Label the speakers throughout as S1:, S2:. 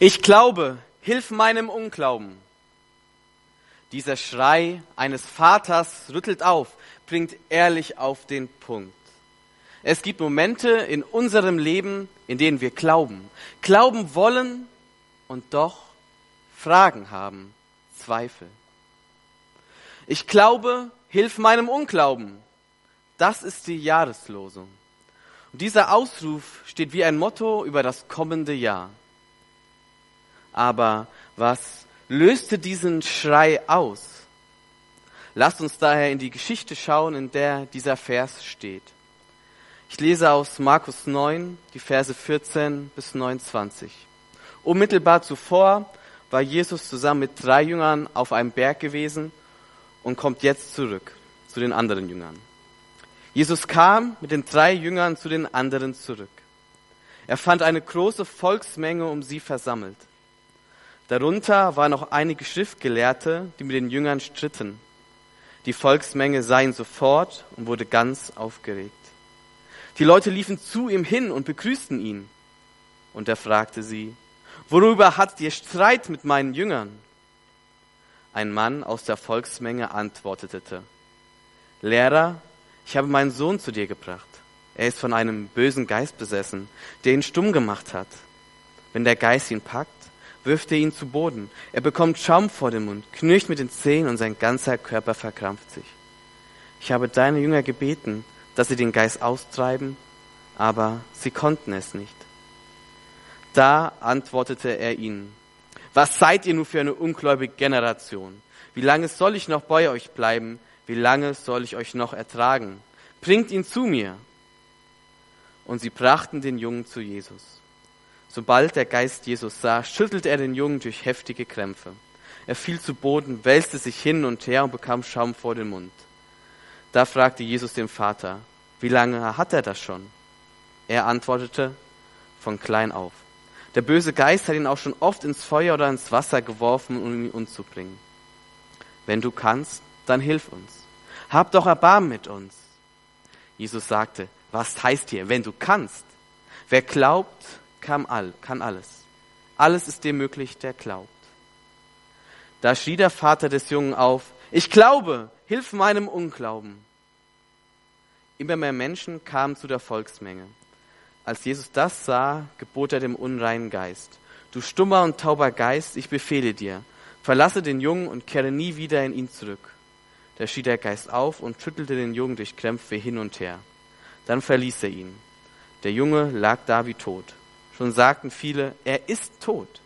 S1: Ich glaube, hilf meinem Unglauben. Dieser Schrei eines Vaters rüttelt auf, bringt ehrlich auf den Punkt. Es gibt Momente in unserem Leben, in denen wir glauben, glauben wollen und doch Fragen haben, Zweifel. Ich glaube, hilf meinem Unglauben. Das ist die Jahreslosung. Und dieser Ausruf steht wie ein Motto über das kommende Jahr. Aber was löste diesen Schrei aus? Lasst uns daher in die Geschichte schauen, in der dieser Vers steht. Ich lese aus Markus 9, die Verse 14 bis 29. Unmittelbar zuvor war Jesus zusammen mit drei Jüngern auf einem Berg gewesen und kommt jetzt zurück zu den anderen Jüngern. Jesus kam mit den drei Jüngern zu den anderen zurück. Er fand eine große Volksmenge um sie versammelt. Darunter waren noch einige Schriftgelehrte, die mit den Jüngern stritten. Die Volksmenge sah ihn sofort und wurde ganz aufgeregt. Die Leute liefen zu ihm hin und begrüßten ihn. Und er fragte sie, worüber habt ihr Streit mit meinen Jüngern? Ein Mann aus der Volksmenge antwortete, Lehrer, ich habe meinen Sohn zu dir gebracht. Er ist von einem bösen Geist besessen, der ihn stumm gemacht hat. Wenn der Geist ihn packt, wirft er ihn zu Boden. Er bekommt Schaum vor dem Mund, knirscht mit den Zähnen und sein ganzer Körper verkrampft sich. Ich habe deine Jünger gebeten, dass sie den Geist austreiben, aber sie konnten es nicht. Da antwortete er ihnen, was seid ihr nun für eine ungläubige Generation? Wie lange soll ich noch bei euch bleiben? Wie lange soll ich euch noch ertragen? Bringt ihn zu mir. Und sie brachten den Jungen zu Jesus. Sobald der Geist Jesus sah, schüttelte er den Jungen durch heftige Krämpfe. Er fiel zu Boden, wälzte sich hin und her und bekam Schaum vor den Mund. Da fragte Jesus den Vater, wie lange hat er das schon? Er antwortete, von klein auf. Der böse Geist hat ihn auch schon oft ins Feuer oder ins Wasser geworfen, um ihn umzubringen. Wenn du kannst, dann hilf uns. Hab doch Erbarmen mit uns. Jesus sagte, was heißt hier, wenn du kannst? Wer glaubt, kann, all, kann alles. Alles ist dem möglich, der glaubt. Da schrie der Vater des Jungen auf, ich glaube, hilf meinem Unglauben. Immer mehr Menschen kamen zu der Volksmenge. Als Jesus das sah, gebot er dem unreinen Geist, du stummer und tauber Geist, ich befehle dir, verlasse den Jungen und kehre nie wieder in ihn zurück. Da schrie der Geist auf und schüttelte den Jungen durch Krämpfe hin und her. Dann verließ er ihn. Der Junge lag da wie tot. Schon sagten viele, er ist tot.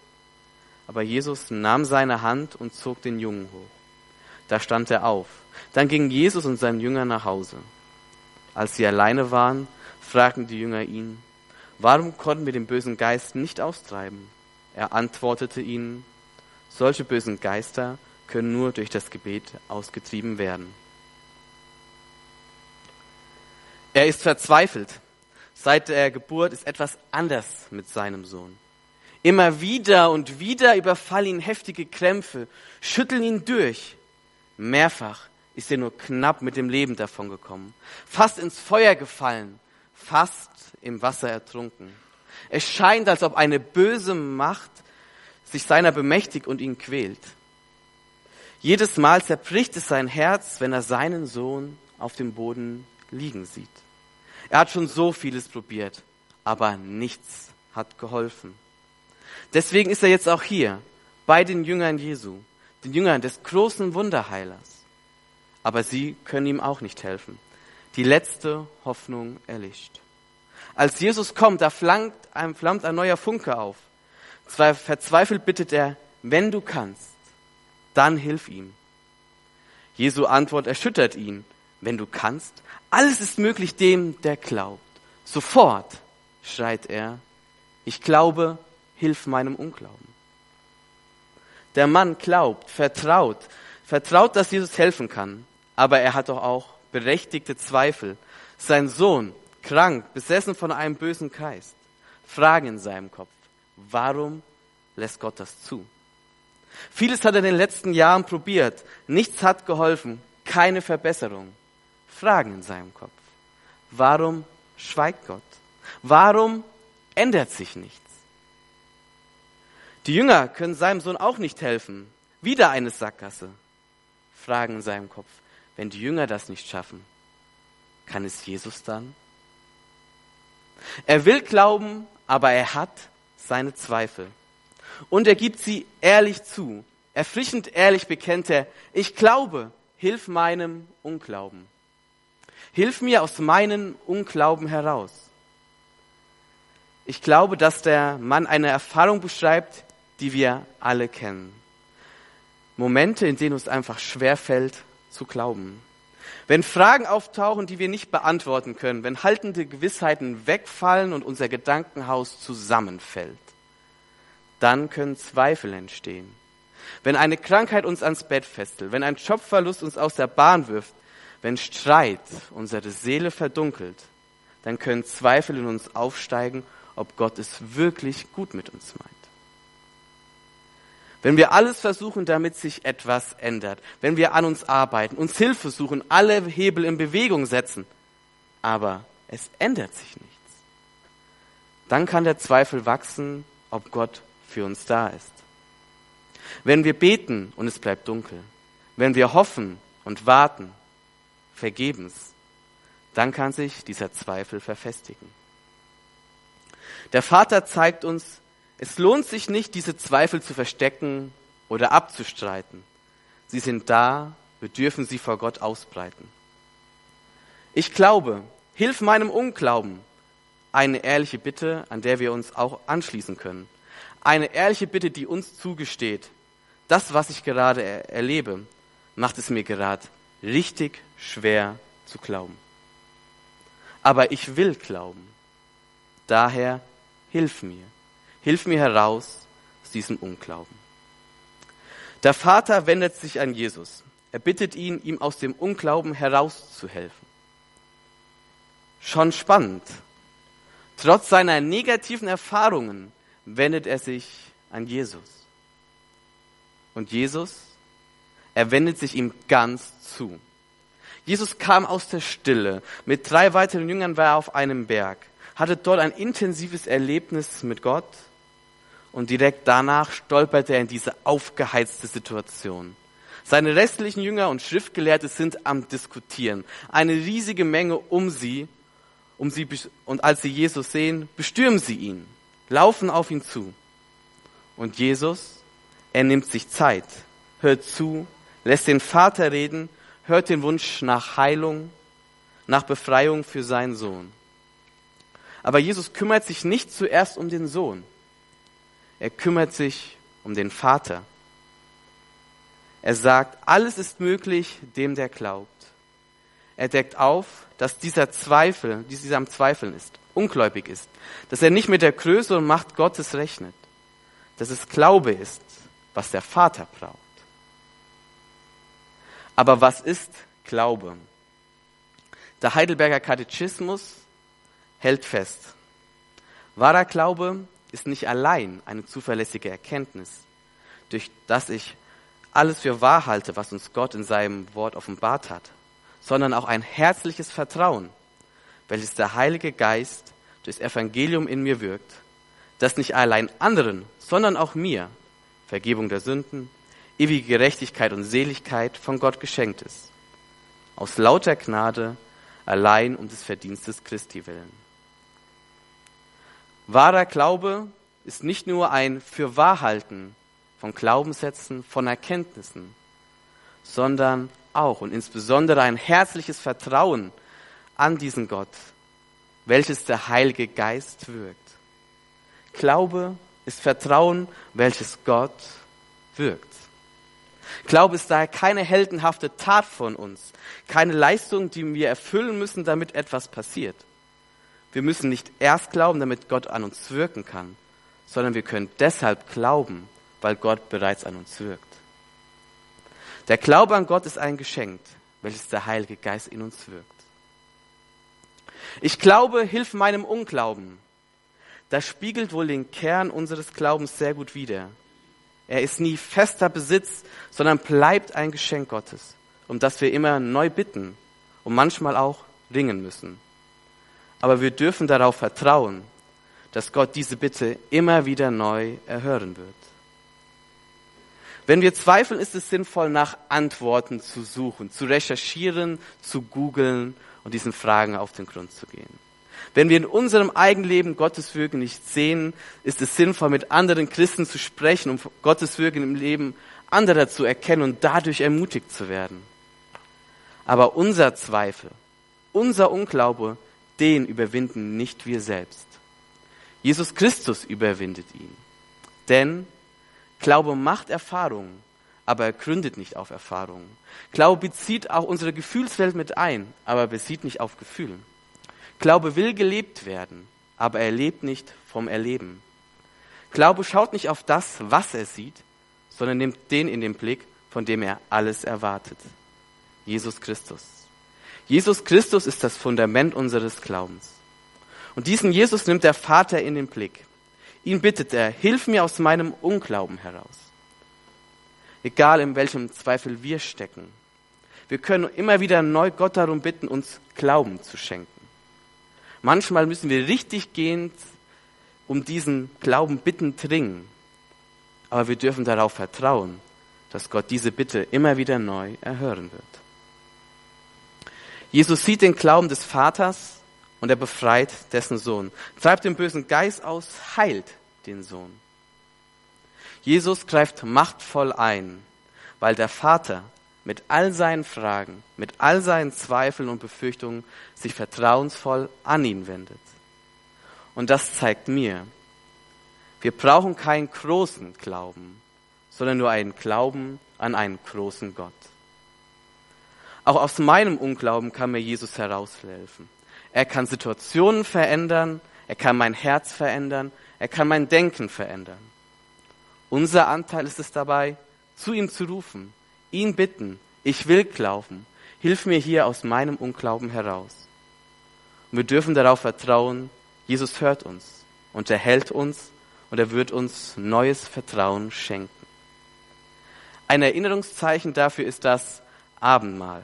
S1: Aber Jesus nahm seine Hand und zog den Jungen hoch. Da stand er auf. Dann gingen Jesus und sein Jünger nach Hause. Als sie alleine waren, fragten die Jünger ihn, Warum konnten wir den bösen Geist nicht austreiben? Er antwortete ihnen, solche bösen Geister können nur durch das Gebet ausgetrieben werden. Er ist verzweifelt. Seit der Geburt ist etwas anders mit seinem Sohn. Immer wieder und wieder überfallen ihn heftige Krämpfe, schütteln ihn durch. Mehrfach ist er nur knapp mit dem Leben davongekommen, fast ins Feuer gefallen, fast im Wasser ertrunken. Es scheint, als ob eine böse Macht sich seiner bemächtigt und ihn quält. Jedes Mal zerbricht es sein Herz, wenn er seinen Sohn auf dem Boden liegen sieht. Er hat schon so vieles probiert, aber nichts hat geholfen. Deswegen ist er jetzt auch hier, bei den Jüngern Jesu, den Jüngern des großen Wunderheilers. Aber sie können ihm auch nicht helfen. Die letzte Hoffnung erlischt. Als Jesus kommt, da flammt ein, flammt ein neuer Funke auf. Verzweifelt bittet er, wenn du kannst, dann hilf ihm. Jesu Antwort erschüttert ihn. Wenn du kannst, alles ist möglich dem, der glaubt. Sofort schreit er, ich glaube, hilf meinem Unglauben. Der Mann glaubt, vertraut, vertraut, dass Jesus helfen kann, aber er hat doch auch berechtigte Zweifel. Sein Sohn, krank, besessen von einem bösen Geist. Fragen in seinem Kopf. Warum lässt Gott das zu? Vieles hat er in den letzten Jahren probiert. Nichts hat geholfen. Keine Verbesserung. Fragen in seinem Kopf. Warum schweigt Gott? Warum ändert sich nichts? Die Jünger können seinem Sohn auch nicht helfen. Wieder eine Sackgasse. Fragen in seinem Kopf. Wenn die Jünger das nicht schaffen, kann es Jesus dann? Er will glauben, aber er hat seine Zweifel. Und er gibt sie ehrlich zu. Erfrischend ehrlich bekennt er, ich glaube, hilf meinem Unglauben. Hilf mir aus meinem Unglauben heraus. Ich glaube, dass der Mann eine Erfahrung beschreibt, die wir alle kennen. Momente, in denen uns einfach schwer fällt zu glauben. Wenn Fragen auftauchen, die wir nicht beantworten können, wenn haltende Gewissheiten wegfallen und unser Gedankenhaus zusammenfällt, dann können Zweifel entstehen. Wenn eine Krankheit uns ans Bett fesselt, wenn ein Jobverlust uns aus der Bahn wirft, wenn Streit unsere Seele verdunkelt, dann können Zweifel in uns aufsteigen, ob Gott es wirklich gut mit uns meint. Wenn wir alles versuchen, damit sich etwas ändert, wenn wir an uns arbeiten, uns Hilfe suchen, alle Hebel in Bewegung setzen, aber es ändert sich nichts, dann kann der Zweifel wachsen, ob Gott für uns da ist. Wenn wir beten und es bleibt dunkel, wenn wir hoffen und warten, vergebens, dann kann sich dieser Zweifel verfestigen. Der Vater zeigt uns, es lohnt sich nicht, diese Zweifel zu verstecken oder abzustreiten. Sie sind da, wir dürfen sie vor Gott ausbreiten. Ich glaube, hilf meinem Unglauben. Eine ehrliche Bitte, an der wir uns auch anschließen können. Eine ehrliche Bitte, die uns zugesteht. Das, was ich gerade er erlebe, macht es mir gerade richtig schwer zu glauben. Aber ich will glauben. Daher hilf mir. Hilf mir heraus aus diesem Unglauben. Der Vater wendet sich an Jesus. Er bittet ihn, ihm aus dem Unglauben herauszuhelfen. Schon spannend. Trotz seiner negativen Erfahrungen wendet er sich an Jesus. Und Jesus, er wendet sich ihm ganz zu. Jesus kam aus der Stille. Mit drei weiteren Jüngern war er auf einem Berg, hatte dort ein intensives Erlebnis mit Gott und direkt danach stolpert er in diese aufgeheizte Situation. Seine restlichen Jünger und Schriftgelehrte sind am Diskutieren. Eine riesige Menge um sie, um sie, und als sie Jesus sehen, bestürmen sie ihn, laufen auf ihn zu. Und Jesus, er nimmt sich Zeit, hört zu, lässt den Vater reden, hört den Wunsch nach Heilung, nach Befreiung für seinen Sohn. Aber Jesus kümmert sich nicht zuerst um den Sohn. Er kümmert sich um den Vater. Er sagt, alles ist möglich dem, der glaubt. Er deckt auf, dass dieser Zweifel, dieser am Zweifeln ist, ungläubig ist, dass er nicht mit der Größe und Macht Gottes rechnet, dass es Glaube ist, was der Vater braucht. Aber was ist Glaube? Der Heidelberger Katechismus hält fest. Wahrer Glaube ist nicht allein eine zuverlässige Erkenntnis, durch das ich alles für wahr halte, was uns Gott in seinem Wort offenbart hat, sondern auch ein herzliches Vertrauen, welches der Heilige Geist durchs Evangelium in mir wirkt, das nicht allein anderen, sondern auch mir Vergebung der Sünden, ewige Gerechtigkeit und Seligkeit von Gott geschenkt ist. Aus lauter Gnade, allein um des Verdienstes Christi willen. Wahrer Glaube ist nicht nur ein Fürwahrhalten von Glaubenssätzen, von Erkenntnissen, sondern auch und insbesondere ein herzliches Vertrauen an diesen Gott, welches der Heilige Geist wirkt. Glaube ist Vertrauen, welches Gott wirkt. Glaube ist daher keine heldenhafte Tat von uns, keine Leistung, die wir erfüllen müssen, damit etwas passiert. Wir müssen nicht erst glauben, damit Gott an uns wirken kann, sondern wir können deshalb glauben, weil Gott bereits an uns wirkt. Der Glaube an Gott ist ein Geschenk, welches der Heilige Geist in uns wirkt. Ich glaube, hilf meinem Unglauben. Das spiegelt wohl den Kern unseres Glaubens sehr gut wider. Er ist nie fester Besitz, sondern bleibt ein Geschenk Gottes, um das wir immer neu bitten und manchmal auch ringen müssen. Aber wir dürfen darauf vertrauen, dass Gott diese Bitte immer wieder neu erhören wird. Wenn wir zweifeln, ist es sinnvoll, nach Antworten zu suchen, zu recherchieren, zu googeln und diesen Fragen auf den Grund zu gehen. Wenn wir in unserem eigenen Leben Gottes Wirken nicht sehen, ist es sinnvoll, mit anderen Christen zu sprechen, um Gottes Wirken im Leben anderer zu erkennen und dadurch ermutigt zu werden. Aber unser Zweifel, unser Unglaube, den überwinden nicht wir selbst. Jesus Christus überwindet ihn. Denn Glaube macht Erfahrungen, aber er gründet nicht auf Erfahrungen. Glaube bezieht auch unsere Gefühlswelt mit ein, aber bezieht nicht auf Gefühlen. Glaube will gelebt werden, aber er lebt nicht vom Erleben. Glaube schaut nicht auf das, was er sieht, sondern nimmt den in den Blick, von dem er alles erwartet. Jesus Christus. Jesus Christus ist das Fundament unseres Glaubens. Und diesen Jesus nimmt der Vater in den Blick. Ihn bittet er, hilf mir aus meinem Unglauben heraus. Egal in welchem Zweifel wir stecken. Wir können immer wieder neu Gott darum bitten, uns Glauben zu schenken. Manchmal müssen wir richtig gehend um diesen Glauben bitten dringen. Aber wir dürfen darauf vertrauen, dass Gott diese Bitte immer wieder neu erhören wird. Jesus sieht den Glauben des Vaters und er befreit dessen Sohn, treibt den bösen Geist aus, heilt den Sohn. Jesus greift machtvoll ein, weil der Vater mit all seinen Fragen, mit all seinen Zweifeln und Befürchtungen sich vertrauensvoll an ihn wendet. Und das zeigt mir, wir brauchen keinen großen Glauben, sondern nur einen Glauben an einen großen Gott. Auch aus meinem Unglauben kann mir Jesus heraushelfen. Er kann Situationen verändern, er kann mein Herz verändern, er kann mein Denken verändern. Unser Anteil ist es dabei, zu ihm zu rufen, ihn bitten, ich will glauben, hilf mir hier aus meinem Unglauben heraus. Und wir dürfen darauf vertrauen, Jesus hört uns und er hält uns und er wird uns neues Vertrauen schenken. Ein Erinnerungszeichen dafür ist das Abendmahl.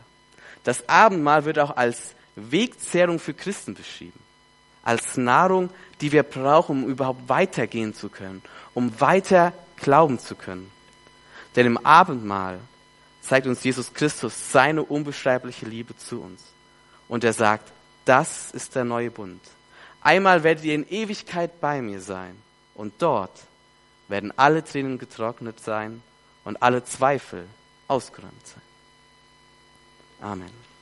S1: Das Abendmahl wird auch als Wegzehrung für Christen beschrieben. Als Nahrung, die wir brauchen, um überhaupt weitergehen zu können, um weiter glauben zu können. Denn im Abendmahl zeigt uns Jesus Christus seine unbeschreibliche Liebe zu uns. Und er sagt, das ist der neue Bund. Einmal werdet ihr in Ewigkeit bei mir sein. Und dort werden alle Tränen getrocknet sein und alle Zweifel ausgeräumt sein. Amen.